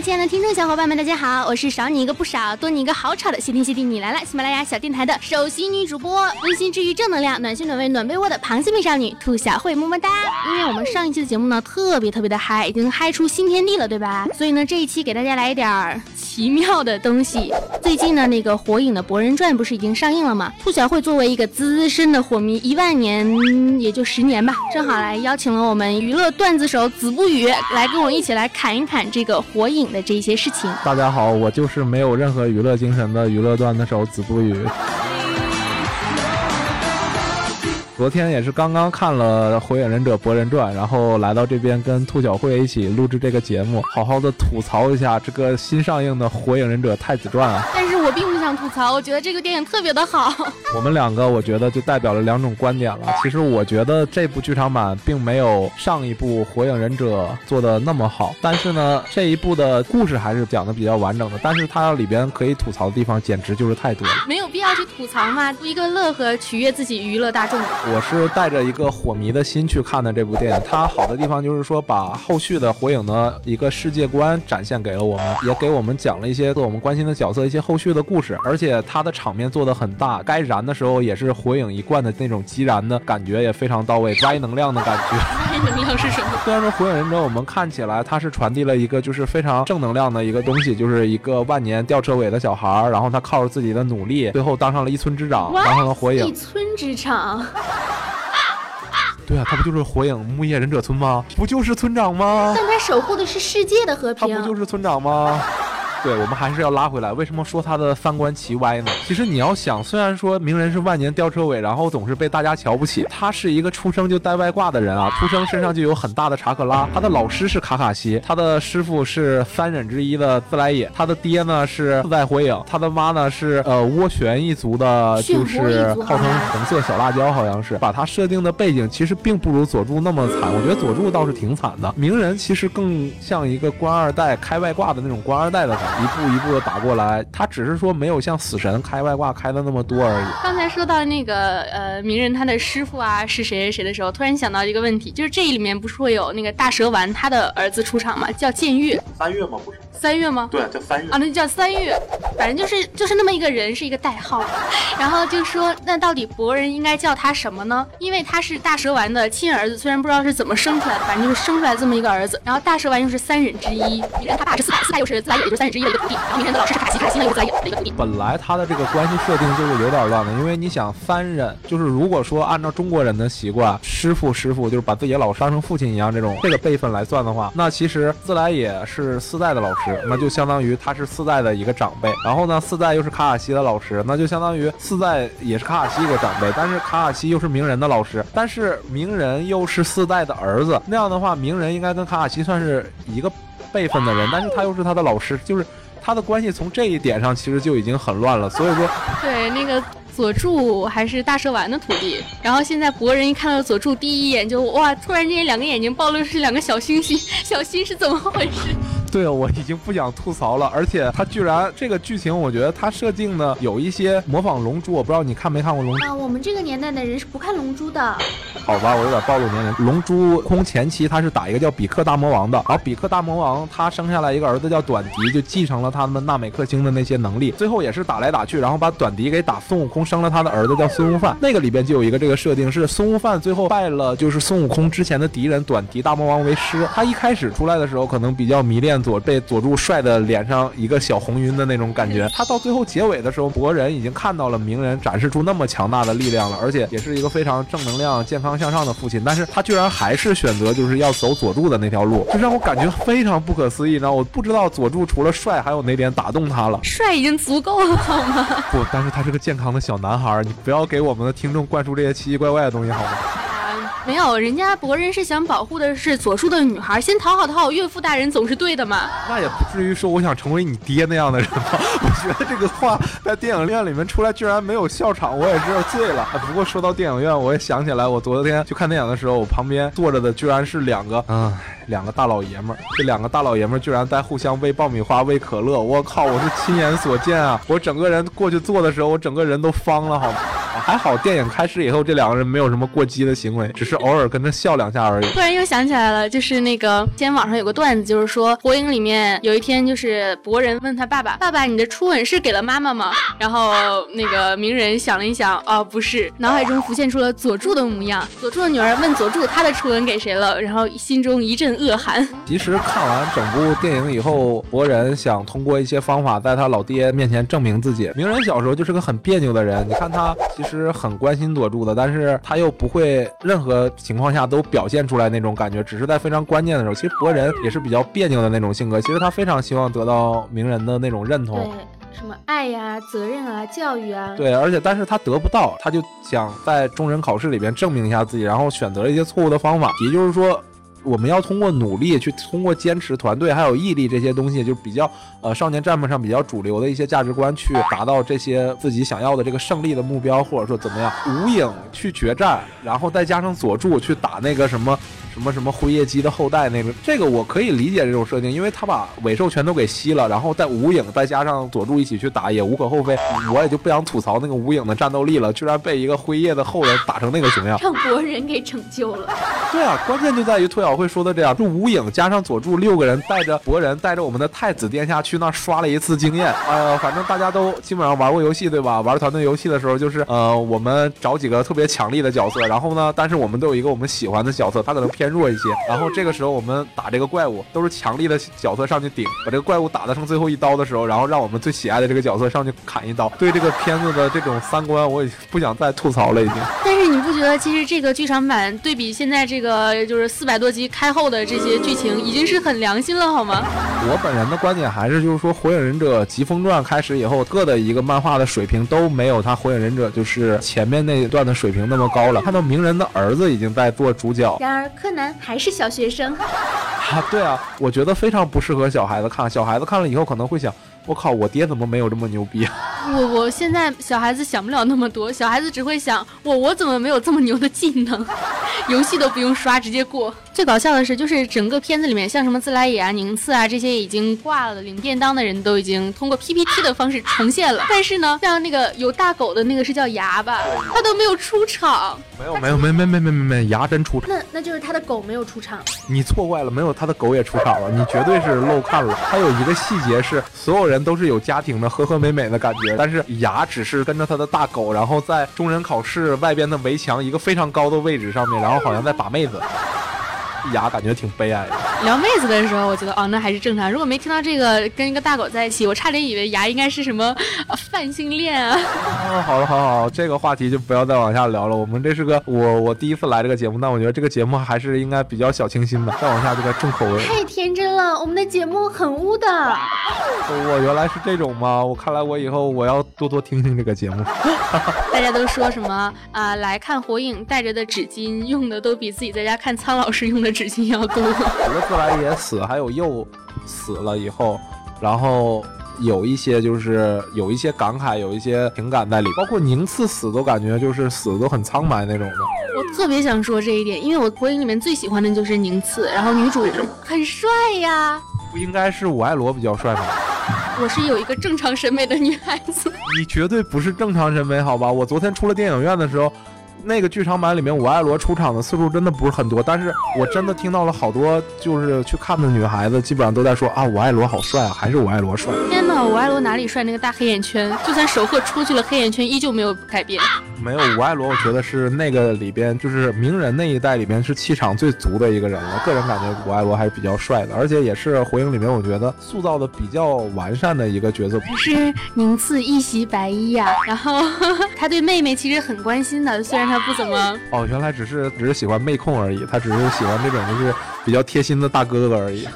亲爱的听众小伙伴们，大家好，我是少你一个不少，多你一个好吵的谢天谢地你来了，喜马拉雅小电台的首席女主播，温馨治愈正能量，暖心暖胃暖被窝的螃蟹美少女兔小慧，么么哒。因为我们上一期的节目呢，特别特别的嗨，已经嗨出新天地了，对吧？所以呢，这一期给大家来一点儿奇妙的东西。最近呢，那个火影的《博人传》不是已经上映了吗？兔小慧作为一个资深的火迷，一万年也就十年吧，正好来邀请了我们娱乐段子手子不语来跟我一起来侃一侃这个火影的这些事情。大家好，我就是没有任何娱乐精神的娱乐段子手子不语。昨天也是刚刚看了《火影忍者博人传》，然后来到这边跟兔小慧一起录制这个节目，好好的吐槽一下这个新上映的《火影忍者太子传》啊。但是我并不想吐槽，我觉得这个电影特别的好。我们两个我觉得就代表了两种观点了。其实我觉得这部剧场版并没有上一部《火影忍者》做的那么好，但是呢，这一部的故事还是讲的比较完整的。但是它里边可以吐槽的地方简直就是太多了，没有必要去吐槽嘛，图一个乐呵，取悦自己，娱乐大众。我是带着一个火迷的心去看的这部电影，它好的地方就是说把后续的火影的一个世界观展现给了我们，也给我们讲了一些我们关心的角色一些后续的故事，而且它的场面做的很大，该燃的时候也是火影一贯的那种激燃的感觉也非常到位，歪能量的感觉。歪能量是什么？虽然说火影忍者我们看起来它是传递了一个就是非常正能量的一个东西，就是一个万年吊车尾的小孩儿，然后他靠着自己的努力，最后当上了一村之长，当上了火影。一村之长。对啊，他不就是火影木叶忍者村吗？不就是村长吗？但他守护的是世界的和平。他不就是村长吗？对，我们还是要拉回来。为什么说他的三观奇歪呢？其实你要想，虽然说鸣人是万年吊车尾，然后总是被大家瞧不起，他是一个出生就带外挂的人啊，出生身上就有很大的查克拉。他的老师是卡卡西，他的师傅是三忍之一的自来也，他的爹呢是自在火影，他的妈呢是呃涡旋一族的，就是号称红色小辣椒，好像是。把他设定的背景其实并不如佐助那么惨，我觉得佐助倒是挺惨的。鸣人其实更像一个官二代开外挂的那种官二代的。一步一步的打过来，他只是说没有像死神开外挂开的那么多而已。刚才说到那个呃鸣人他的师傅啊是谁谁谁的时候，突然想到一个问题，就是这里面不是会有那个大蛇丸他的儿子出场吗？叫剑月。三月吗？不是。三月吗？对，叫三月啊，那就叫三月，反正就是就是那么一个人，是一个代号。然后就说，那到底博人应该叫他什么呢？因为他是大蛇丸的亲儿子，虽然不知道是怎么生出来的，反正就是生出来这么一个儿子。然后大蛇丸又是三忍之一，鸣人他爸是四代，四代又是自来也，也就是三忍之一的一个徒弟。然后鸣人的老师是卡西，卡西呢又是自来也的一个徒弟。本来他的这个关系设定就是有点乱的，因为你想三人，就是如果说按照中国人的习惯，师傅师傅就是把自己的老师当成父亲一样这种这个辈分来算的话，那其实自来也是四代的老师，那就相当。于他是四代的一个长辈，然后呢，四代又是卡卡西的老师，那就相当于四代也是卡卡西一个长辈，但是卡卡西又是鸣人的老师，但是鸣人又是四代的儿子，那样的话，鸣人应该跟卡卡西算是一个辈分的人，但是他又是他的老师，就是他的关系从这一点上其实就已经很乱了，所以说，对那个佐助还是大蛇丸的徒弟，然后现在博人一看到佐助第一眼就哇，突然间两个眼睛暴露是两个小星星，小星是怎么回事？对啊，我已经不想吐槽了，而且他居然这个剧情，我觉得他设定的有一些模仿龙珠，我不知道你看没看过龙珠啊？我们这个年代的人是不看龙珠的。好吧，我有点暴露年龄。龙珠空前期他是打一个叫比克大魔王的，然后比克大魔王他生下来一个儿子叫短笛，就继承了他们纳美克星的那些能力，最后也是打来打去，然后把短笛给打孙悟空生了他的儿子叫孙悟饭。那个里边就有一个这个设定，是孙悟饭最后拜了就是孙悟空之前的敌人短笛大魔王为师。他一开始出来的时候可能比较迷恋。佐被佐助帅的脸上一个小红晕的那种感觉，他到最后结尾的时候，博人已经看到了鸣人展示出那么强大的力量了，而且也是一个非常正能量、健康向上的父亲，但是他居然还是选择就是要走佐助的那条路，就让我感觉非常不可思议。然后我不知道佐助除了帅还有哪点打动他了？帅已经足够了好吗？不，但是他是个健康的小男孩，你不要给我们的听众灌输这些奇奇怪怪的东西好吗？没有，人家博人是想保护的是佐助的女孩，先讨好讨好岳父大人总是对的嘛。那也不至于说我想成为你爹那样的人吧？我觉得这个话在电影院里面出来居然没有笑场，我也是醉了。不过说到电影院，我也想起来，我昨天去看电影的时候，我旁边坐着的居然是两个，嗯，两个大老爷们儿。这两个大老爷们儿居然在互相喂爆米花、喂可乐，我靠，我是亲眼所见啊！我整个人过去坐的时候，我整个人都方了，好吗？还好电影开始以后，这两个人没有什么过激的行为，只是偶尔跟着笑两下而已。突然又想起来了，就是那个今天网上有个段子，就是说火影里面有一天，就是博人问他爸爸：“爸爸，你的初吻是给了妈妈吗？”然后那个鸣人想了一想，哦，不是，脑海中浮现出了佐助的模样。佐助的女儿问佐助，他的初吻给谁了？然后心中一阵恶寒。其实看完整部电影以后，博人想通过一些方法在他老爹面前证明自己。鸣人小时候就是个很别扭的人，你看他其实很关心佐助的，但是他又不会任何情况下都表现出来那种感觉，只是在非常关键的时候。其实博人也是比较别扭的那种性格，其实他非常希望得到鸣人的那种认同。对，什么爱呀、责任啊、教育啊。对，而且但是他得不到，他就想在中忍考试里边证明一下自己，然后选择了一些错误的方法，也就是说。我们要通过努力去，通过坚持、团队还有毅力这些东西，就比较呃少年战本上比较主流的一些价值观，去达到这些自己想要的这个胜利的目标，或者说怎么样。无影去决战，然后再加上佐助去打那个什么什么什么辉夜姬的后代那个，这个我可以理解这种设定，因为他把尾兽全都给吸了，然后带无影再加上佐助一起去打也无可厚非。我也就不想吐槽那个无影的战斗力了，居然被一个辉夜的后人打成那个熊样，让博人给拯救了。对啊，关键就在于兔小慧说的这样，就无影加上佐助六个人带着博人带着我们的太子殿下去那刷了一次经验。呃，反正大家都基本上玩过游戏对吧？玩团队游戏的时候就是呃，我们找几个特别强力的角色，然后呢，但是我们都有一个我们喜欢的角色，他可能偏弱一些。然后这个时候我们打这个怪物都是强力的角色上去顶，把这个怪物打得剩最后一刀的时候，然后让我们最喜爱的这个角色上去砍一刀。对这个片子的这种三观，我已经不想再吐槽了已经。但是你不觉得其实这个剧场版对比现在这个就是四百多集开后的这些剧情，已经是很良心了好吗？我本人的观点还是就是说，《火影忍者疾风传》开始以后，各的一个漫画的水平都没有他《火影忍者》就是前面那一段的水平那么高了。看到鸣人的儿子已经在做主角，然而柯南还是小学生。啊，对啊，我觉得非常不适合小孩子看。小孩子看了以后可能会想，我靠，我爹怎么没有这么牛逼？我我现在小孩子想不了那么多，小孩子只会想，我我怎么没有这么牛的技能？游戏都不用刷，直接过。最搞笑的是，就是整个片子里面，像什么自来也啊、宁次啊这些已经挂了的领便当的人都已经通过 PPT 的方式重现了。但是呢，像那个有大狗的那个是叫牙吧，他都没有出场。没有没有没没没没没没牙真出场。那那就是他的狗没有出场。你错怪了，没有他的狗也出场了，你绝对是漏看了。他有一个细节是，所有人都是有家庭的，和和美美的感觉，但是牙只是跟着他的大狗，然后在中忍考试外边的围墙一个非常高的位置上面，然后好像在把妹子。牙感觉挺悲哀的。聊妹子的时候，我觉得哦，那还是正常。如果没听到这个跟一个大狗在一起，我差点以为牙应该是什么泛性恋啊。哦，好了，好好，这个话题就不要再往下聊了。我们这是个我我第一次来这个节目，但我觉得这个节目还是应该比较小清新的。再往下就该重口味。太天真了，我们的节目很污的。我原来是这种吗？我看来我以后我要多多听听这个节目。大家都说什么啊？来看火影带着的纸巾用的都比自己在家看苍老师用的纸巾要多。除了自来也死，还有又死了以后，然后有一些就是有一些感慨，有一些情感在里，包括宁次死都感觉就是死的都很苍白那种的。我特别想说这一点，因为我火影里面最喜欢的就是宁次，然后女主很帅呀。不应该是我爱罗比较帅吗？我是有一个正常审美的女孩子。你绝对不是正常审美，好吧？我昨天出了电影院的时候。那个剧场版里面，我爱罗出场的次数真的不是很多，但是我真的听到了好多就是去看的女孩子，基本上都在说啊，我爱罗好帅啊，还是我爱罗帅。天哪，我爱罗哪里帅？那个大黑眼圈，就算守鹤出去了，黑眼圈依旧没有改变。没有，我爱罗，我觉得是那个里边就是鸣人那一代里边是气场最足的一个人了。个人感觉我爱罗还是比较帅的，而且也是火影里面我觉得塑造的比较完善的一个角色。是宁次一袭白衣呀，然后他对妹妹其实很关心的，虽然他不怎么。哦，原来只是只是喜欢妹控而已，他只是喜欢那种就是比较贴心的大哥哥而已。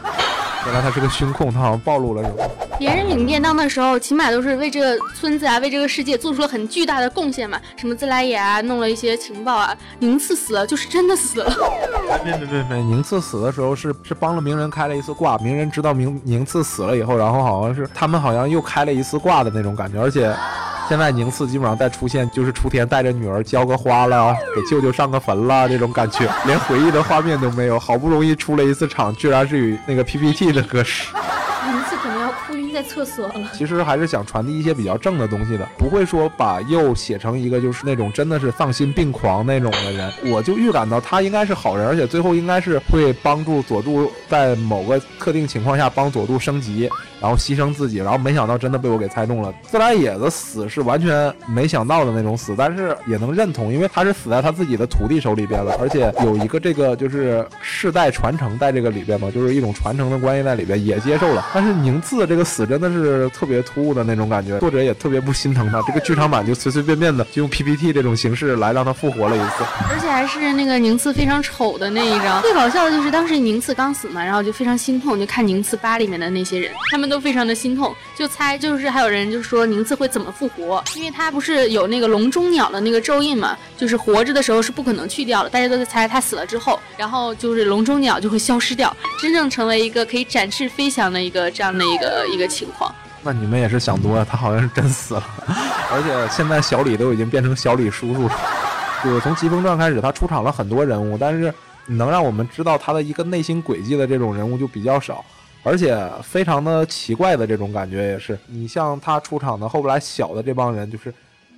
原来他是个胸控，他好像暴露了什么。别人领便当的时候，起码都是为这个村子啊，为这个世界做出了很巨大的贡献嘛。什么自来也啊，弄了一些情报啊。宁次死了，就是真的死了。别别别别，宁次死的时候是是帮了鸣人开了一次挂。鸣人知道宁宁次死了以后，然后好像是他们好像又开了一次挂的那种感觉，而且。现在宁次基本上再出现就是雏田带着女儿浇个花了，给舅舅上个坟了这种感觉，连回忆的画面都没有。好不容易出了一次场，居然是与那个 PPT le coche. 哭晕在厕所了。其实还是想传递一些比较正的东西的，不会说把右写成一个就是那种真的是丧心病狂那种的人。我就预感到他应该是好人，而且最后应该是会帮助佐助在某个特定情况下帮佐助升级，然后牺牲自己。然后没想到真的被我给猜中了。自来也的死是完全没想到的那种死，但是也能认同，因为他是死在他自己的徒弟手里边了，而且有一个这个就是世代传承在这个里边嘛，就是一种传承的关系在里边，也接受了。但是宁次这个死真的是特别突兀的那种感觉，作者也特别不心疼他。这个剧场版就随随便便的就用 PPT 这种形式来让他复活了一次，而且还是那个宁次非常丑的那一张。最搞笑的就是当时宁次刚死嘛，然后就非常心痛，就看宁次吧里面的那些人，他们都非常的心痛，就猜就是还有人就说宁次会怎么复活，因为他不是有那个笼中鸟的那个咒印嘛，就是活着的时候是不可能去掉的，大家都在猜他死了之后，然后就是笼中鸟就会消失掉，真正成为一个可以展翅飞翔的一个这样的一个一个情况。那你们也是想多了，他好像是真死了，而且现在小李都已经变成小李叔叔了。就是从《疾风传》开始，他出场了很多人物，但是能让我们知道他的一个内心轨迹的这种人物就比较少，而且非常的奇怪的这种感觉也是。你像他出场的后来小的这帮人，就是。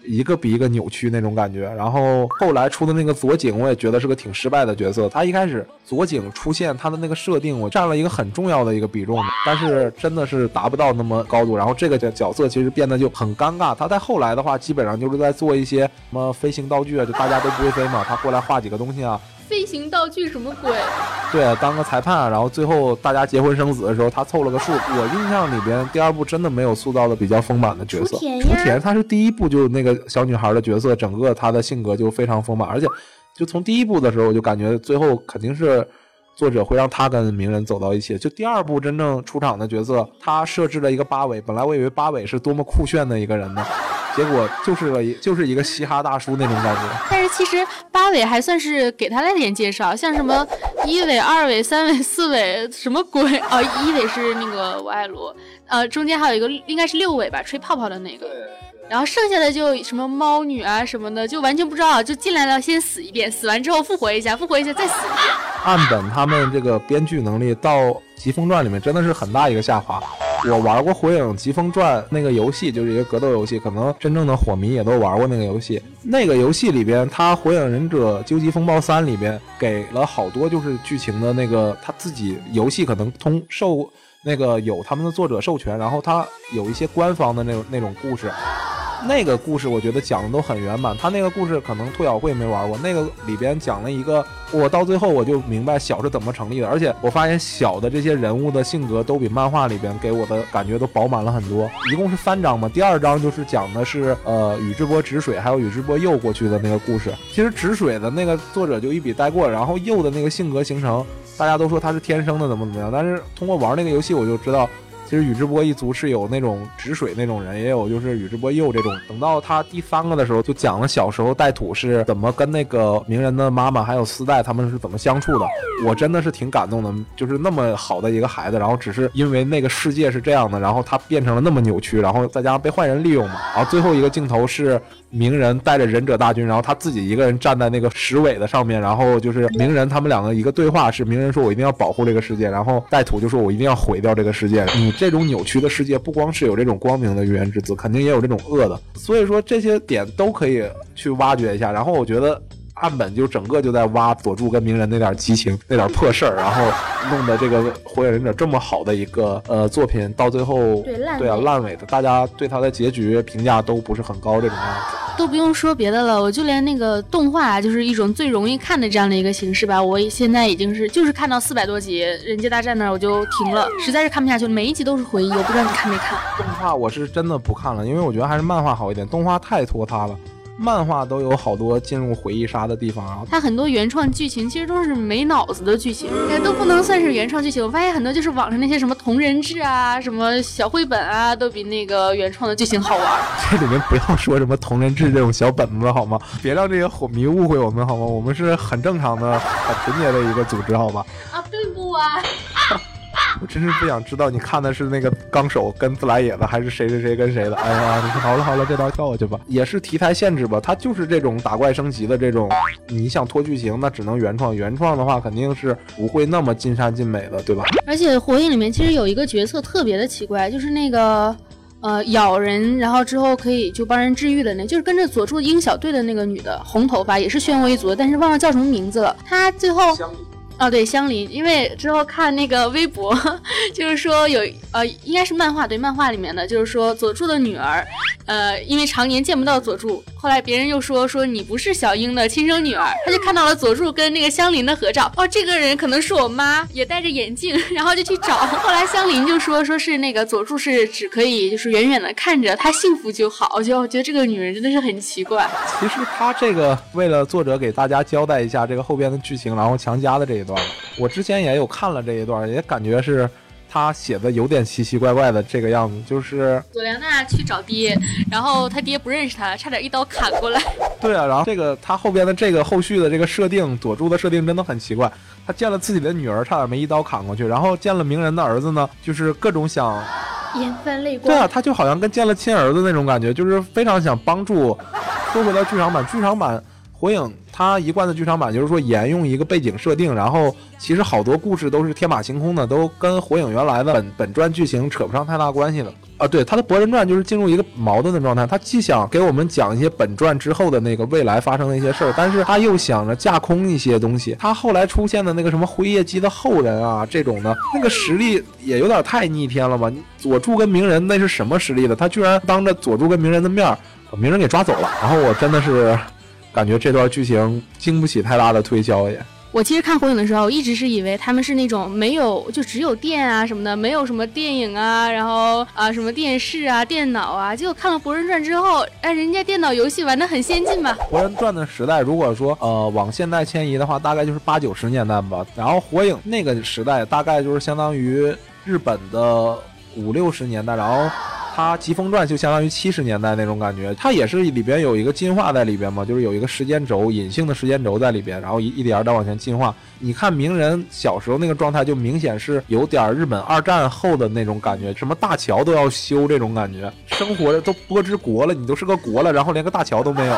一个比一个扭曲那种感觉，然后后来出的那个左井，我也觉得是个挺失败的角色。他一开始左井出现，他的那个设定我占了一个很重要的一个比重，但是真的是达不到那么高度。然后这个角角色其实变得就很尴尬。他在后来的话，基本上就是在做一些什么飞行道具啊，就大家都不会飞嘛，他过来画几个东西啊。飞行道具什么鬼？对，当个裁判，然后最后大家结婚生子的时候，他凑了个数。我印象里边，第二部真的没有塑造的比较丰满的角色。雏田，他是第一部就那个小女孩的角色，整个她的性格就非常丰满，而且就从第一部的时候，我就感觉最后肯定是作者会让他跟鸣人走到一起。就第二部真正出场的角色，他设置了一个八尾，本来我以为八尾是多么酷炫的一个人呢。结果就是个就是一个嘻哈大叔那种感觉，但是其实八尾还算是给他了点介绍，像什么一尾、二尾、三尾、四尾，什么鬼啊？一尾是那个我爱罗，呃，中间还有一个应该是六尾吧，吹泡泡的那个。然后剩下的就什么猫女啊什么的，就完全不知道，就进来了先死一遍，死完之后复活一下，复活一下再死一遍。岸本他们这个编剧能力到《疾风传》里面真的是很大一个下滑。我玩过《火影疾风传》那个游戏，就是一个格斗游戏，可能真正的火迷也都玩过那个游戏。那个游戏里边，他《火影忍者究极风暴三》里边给了好多就是剧情的那个他自己游戏可能通受那个有他们的作者授权，然后他有一些官方的那种那种故事。那个故事我觉得讲的都很圆满，他那个故事可能兔小慧没玩过，那个里边讲了一个，我到最后我就明白小是怎么成立的，而且我发现小的这些人物的性格都比漫画里边给我的感觉都饱满了很多。一共是三章嘛，第二章就是讲的是呃宇智波止水还有宇智波鼬过去的那个故事。其实止水的那个作者就一笔带过，然后鼬的那个性格形成，大家都说他是天生的怎么怎么样，但是通过玩那个游戏我就知道。其实宇智波一族是有那种止水那种人，也有就是宇智波鼬这种。等到他第三个的时候，就讲了小时候带土是怎么跟那个鸣人的妈妈还有丝带他们是怎么相处的。我真的是挺感动的，就是那么好的一个孩子，然后只是因为那个世界是这样的，然后他变成了那么扭曲，然后再加上被坏人利用嘛。然后最后一个镜头是。鸣人带着忍者大军，然后他自己一个人站在那个石尾的上面，然后就是鸣人他们两个一个对话是鸣人说：“我一定要保护这个世界。”然后带土就说：“我一定要毁掉这个世界。”你这种扭曲的世界，不光是有这种光明的预言之子，肯定也有这种恶的。所以说这些点都可以去挖掘一下。然后我觉得。岸本就整个就在挖佐助跟鸣人那点激情那点破事儿，然后弄得这个火影忍者这么好的一个呃作品，到最后对啊烂尾的，大家对他的结局评价都不是很高，这种样子。都不用说别的了，我就连那个动画就是一种最容易看的这样的一个形式吧，我现在已经是就是看到四百多集人界大战那儿我就停了，实在是看不下去了，每一集都是回忆，我不知道你看没看。动画我是真的不看了，因为我觉得还是漫画好一点，动画太拖沓了。漫画都有好多进入回忆杀的地方啊！它很多原创剧情其实都是没脑子的剧情，都不能算是原创剧情。我发现很多就是网上那些什么同人志啊、什么小绘本啊，都比那个原创的剧情好玩。这里面不要说什么同人志这种小本子好吗？别让这些火迷误会我们好吗？我们是很正常的、很纯洁的一个组织好吗？啊，并不啊。我真是不想知道你看的是那个纲手跟自来也的，还是谁谁谁跟谁的。哎呀，你说好了好了，这道跳过去吧。也是题材限制吧，它就是这种打怪升级的这种，你想拖剧情，那只能原创。原创的话，肯定是不会那么尽善尽美的，对吧？而且火影里面其实有一个角色特别的奇怪，就是那个。呃，咬人，然后之后可以就帮人治愈的那，就是跟着佐助鹰小队的那个女的，红头发，也是漩涡一族的，但是忘了叫什么名字了。她最后。哦，对，香菱，因为之后看那个微博，就是说有呃，应该是漫画，对，漫画里面的，就是说佐助的女儿，呃，因为常年见不到佐助，后来别人又说说你不是小樱的亲生女儿，他就看到了佐助跟那个香菱的合照，哦，这个人可能是我妈，也戴着眼镜，然后就去找，后来香菱就说说是那个佐助是只可以就是远远的看着他幸福就好，我觉得我觉得这个女人真的是很奇怪。其实他这个为了作者给大家交代一下这个后边的剧情，然后强加的这个一。段我之前也有看了这一段，也感觉是他写的有点奇奇怪怪的这个样子，就是佐良娜去找爹，然后他爹不认识他，差点一刀砍过来。对啊，然后这个他后边的这个后续的这个设定，佐助的设定真的很奇怪。他见了自己的女儿，差点没一刀砍过去，然后见了鸣人的儿子呢，就是各种想眼泛泪光。对啊，他就好像跟见了亲儿子那种感觉，就是非常想帮助。说回到剧场版，剧场版。火影他一贯的剧场版就是说沿用一个背景设定，然后其实好多故事都是天马行空的，都跟火影原来的本本传剧情扯不上太大关系的啊。对，他的博人传就是进入一个矛盾的状态，他既想给我们讲一些本传之后的那个未来发生的一些事儿，但是他又想着架空一些东西。他后来出现的那个什么辉夜姬的后人啊，这种的那个实力也有点太逆天了吧？佐助跟鸣人那是什么实力的？他居然当着佐助跟鸣人的面把鸣人给抓走了，然后我真的是。感觉这段剧情经不起太大的推销也。我其实看火影的时候，一直是以为他们是那种没有就只有电啊什么的，没有什么电影啊，然后啊什么电视啊、电脑啊。结果看了《博人传》之后，哎，人家电脑游戏玩的很先进吧？《博人传》的时代，如果说呃往现代迁移的话，大概就是八九十年代吧。然后火影那个时代，大概就是相当于日本的五六十年代，然后。它《疾风传》就相当于七十年代那种感觉，它也是里边有一个进化在里边嘛，就是有一个时间轴，隐性的时间轴在里边，然后一一点点往前进化。你看鸣人小时候那个状态，就明显是有点日本二战后的那种感觉，什么大桥都要修这种感觉，生活的都波之国了，你都是个国了，然后连个大桥都没有，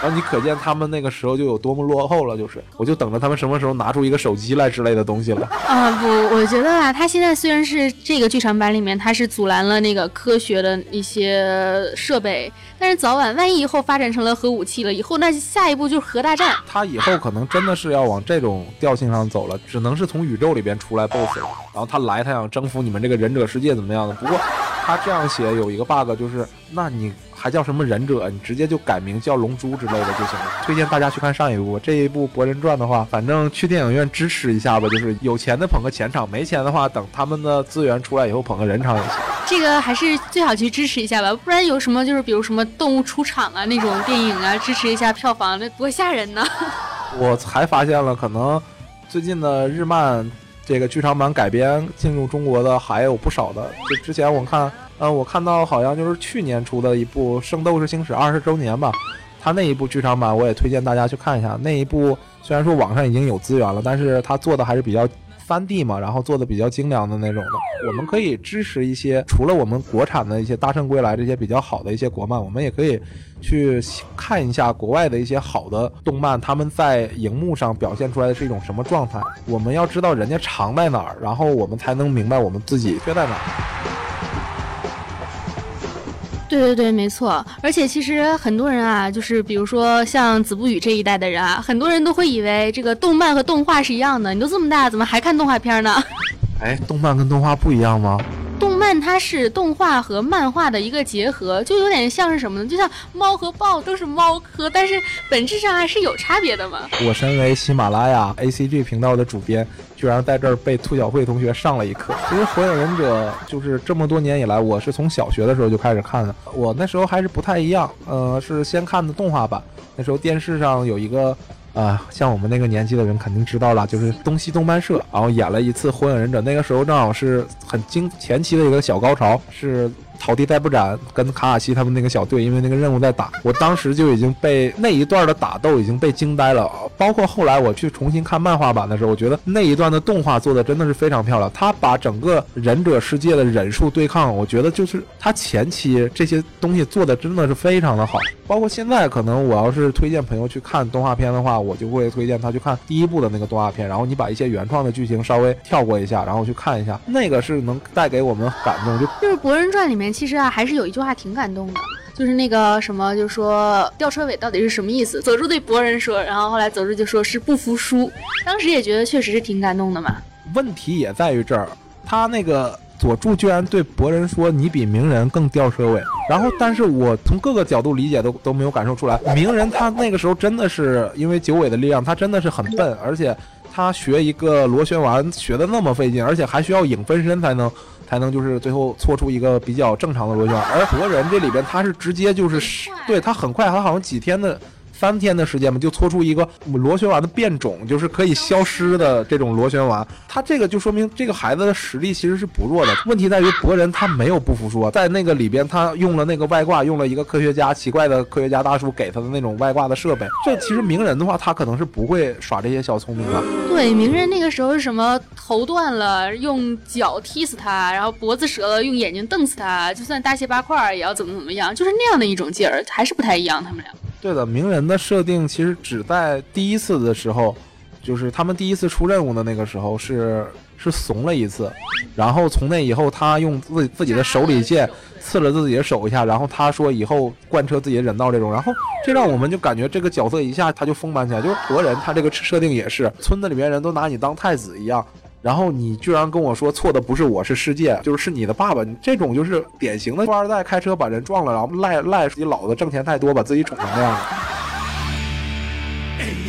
然后你可见他们那个时候就有多么落后了。就是，我就等着他们什么时候拿出一个手机来之类的东西了。啊不，我觉得啊，他现在虽然是这个剧场版里面，他是阻拦了那个科学。的一些设备，但是早晚万一以后发展成了核武器了，以后那下一步就是核大战。他以后可能真的是要往这种调性上走了，只能是从宇宙里边出来 BOSS 了。然后他来，他想征服你们这个忍者世界怎么样的？不过他这样写有一个 bug，就是那你。还叫什么忍者？你直接就改名叫龙珠之类的就行了。推荐大家去看上一部，这一部《博人传》的话，反正去电影院支持一下吧。就是有钱的捧个钱场，没钱的话，等他们的资源出来以后捧个人场也行。这个还是最好去支持一下吧，不然有什么就是比如什么动物出场啊那种电影啊，支持一下票房，那多吓人呢。我才发现了，可能最近的日漫这个剧场版改编进入中国的还有不少的。就之前我看。嗯，我看到好像就是去年出的一部《圣斗士星矢》二十周年吧，他那一部剧场版我也推荐大家去看一下。那一部虽然说网上已经有资源了，但是他做的还是比较翻地嘛，然后做的比较精良的那种的。我们可以支持一些除了我们国产的一些《大圣归来》这些比较好的一些国漫，我们也可以去看一下国外的一些好的动漫，他们在荧幕上表现出来的是一种什么状态。我们要知道人家长在哪儿，然后我们才能明白我们自己缺在哪儿。对对对，没错。而且其实很多人啊，就是比如说像子不语这一代的人啊，很多人都会以为这个动漫和动画是一样的。你都这么大，怎么还看动画片呢？哎，动漫跟动画不一样吗？但它是动画和漫画的一个结合，就有点像是什么呢？就像猫和豹都是猫科，但是本质上还是有差别的嘛。我身为喜马拉雅 A C G 频道的主编，居然在这儿被兔小慧同学上了一课。其实《火影忍者》就是这么多年以来，我是从小学的时候就开始看的。我那时候还是不太一样，呃，是先看的动画版。那时候电视上有一个。啊，像我们那个年纪的人肯定知道了，就是东西动漫社，然后演了一次《火影忍者》，那个时候正好是很经前期的一个小高潮，是草地再不斩跟卡卡西他们那个小队，因为那个任务在打，我当时就已经被那一段的打斗已经被惊呆了。包括后来我去重新看漫画版的时候，我觉得那一段的动画做的真的是非常漂亮。他把整个忍者世界的忍术对抗，我觉得就是他前期这些东西做的真的是非常的好。包括现在，可能我要是推荐朋友去看动画片的话，我就会推荐他去看第一部的那个动画片，然后你把一些原创的剧情稍微跳过一下，然后去看一下，那个是能带给我们感动。就就是《博人传》里面，其实啊，还是有一句话挺感动的，就是那个什么，就说吊车尾到底是什么意思？佐助对博人说，然后后来佐助就说是不服输。当时也觉得确实是挺感动的嘛。问题也在于这儿，他那个。佐助居然对博人说：“你比鸣人更吊车尾。”然后，但是我从各个角度理解都都没有感受出来，鸣人他那个时候真的是因为九尾的力量，他真的是很笨，而且他学一个螺旋丸学的那么费劲，而且还需要影分身才能才能就是最后搓出一个比较正常的螺旋丸。而活人这里边他是直接就是对他很快，他好像几天的。三天的时间嘛，就搓出一个螺旋丸的变种，就是可以消失的这种螺旋丸。他这个就说明这个孩子的实力其实是不弱的。问题在于博人他没有不服输，在那个里边他用了那个外挂，用了一个科学家奇怪的科学家大叔给他的那种外挂的设备。这其实鸣人的话，他可能是不会耍这些小聪明的。对，鸣人那个时候是什么头断了用脚踢死他，然后脖子折了用眼睛瞪死他，就算大卸八块也要怎么怎么样，就是那样的一种劲儿，还是不太一样，他们俩。对的，鸣人的设定其实只在第一次的时候，就是他们第一次出任务的那个时候是是怂了一次，然后从那以后他用自自己的手里剑刺了自己的手一下，然后他说以后贯彻自己的忍道这种，然后这让我们就感觉这个角色一下他就丰满起来，就是活人他这个设定也是村子里面人都拿你当太子一样。然后你居然跟我说错的不是我是世界，就是是你的爸爸，你这种就是典型的富二代开车把人撞了，然后赖赖自己老子挣钱太多，把自己宠成那样。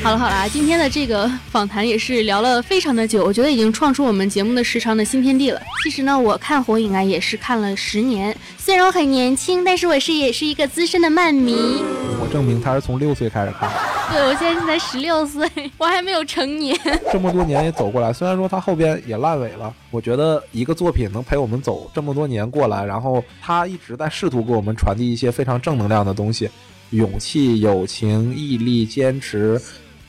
好了好了，今天的这个访谈也是聊了非常的久，我觉得已经创出我们节目的时长的新天地了。其实呢，我看火影啊也是看了十年，虽然我很年轻，但是我是也是一个资深的漫迷。我证明他是从六岁开始看。对，我现在才十六岁，我还没有成年。这么多年也走过来，虽然说他后边也烂尾了，我觉得一个作品能陪我们走这么多年过来，然后他一直在试图给我们传递一些非常正能量的东西，勇气、友情、毅力、坚持。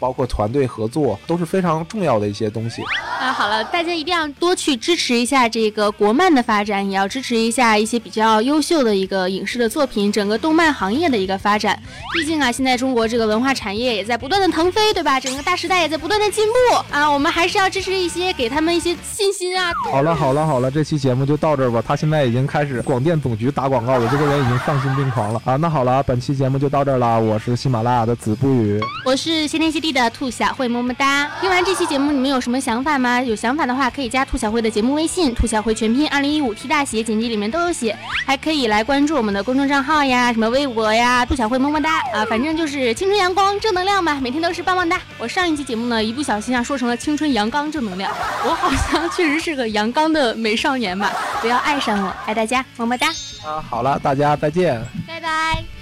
包括团队合作都是非常重要的一些东西。啊，好了，大家一定要多去支持一下这个国漫的发展，也要支持一下一些比较优秀的一个影视的作品，整个动漫行业的一个发展。毕竟啊，现在中国这个文化产业也在不断的腾飞，对吧？整个大时代也在不断的进步啊，我们还是要支持一些，给他们一些信心啊。好了好了好了，这期节目就到这儿吧。他现在已经开始广电总局打广告了，这个人已经丧心病狂了啊。那好了，本期节目就到这儿了。我是喜马拉雅的子不语，我是谢天谢地的兔小慧，么么哒。听完这期节目，你们有什么想法吗？有想法的话，可以加兔小慧的节目微信，兔小慧全拼二零一五 T 大写，简介里面都有写。还可以来关注我们的公众账号呀，什么微博呀，兔小慧么么哒啊，反正就是青春阳光正能量嘛，每天都是棒棒哒。我上一期节目呢，一不小心啊，说成了青春阳刚正能量，我好像确实是个阳刚的美少年吧。不要爱上我，爱大家，么么哒。啊，好了，大家再见，拜拜。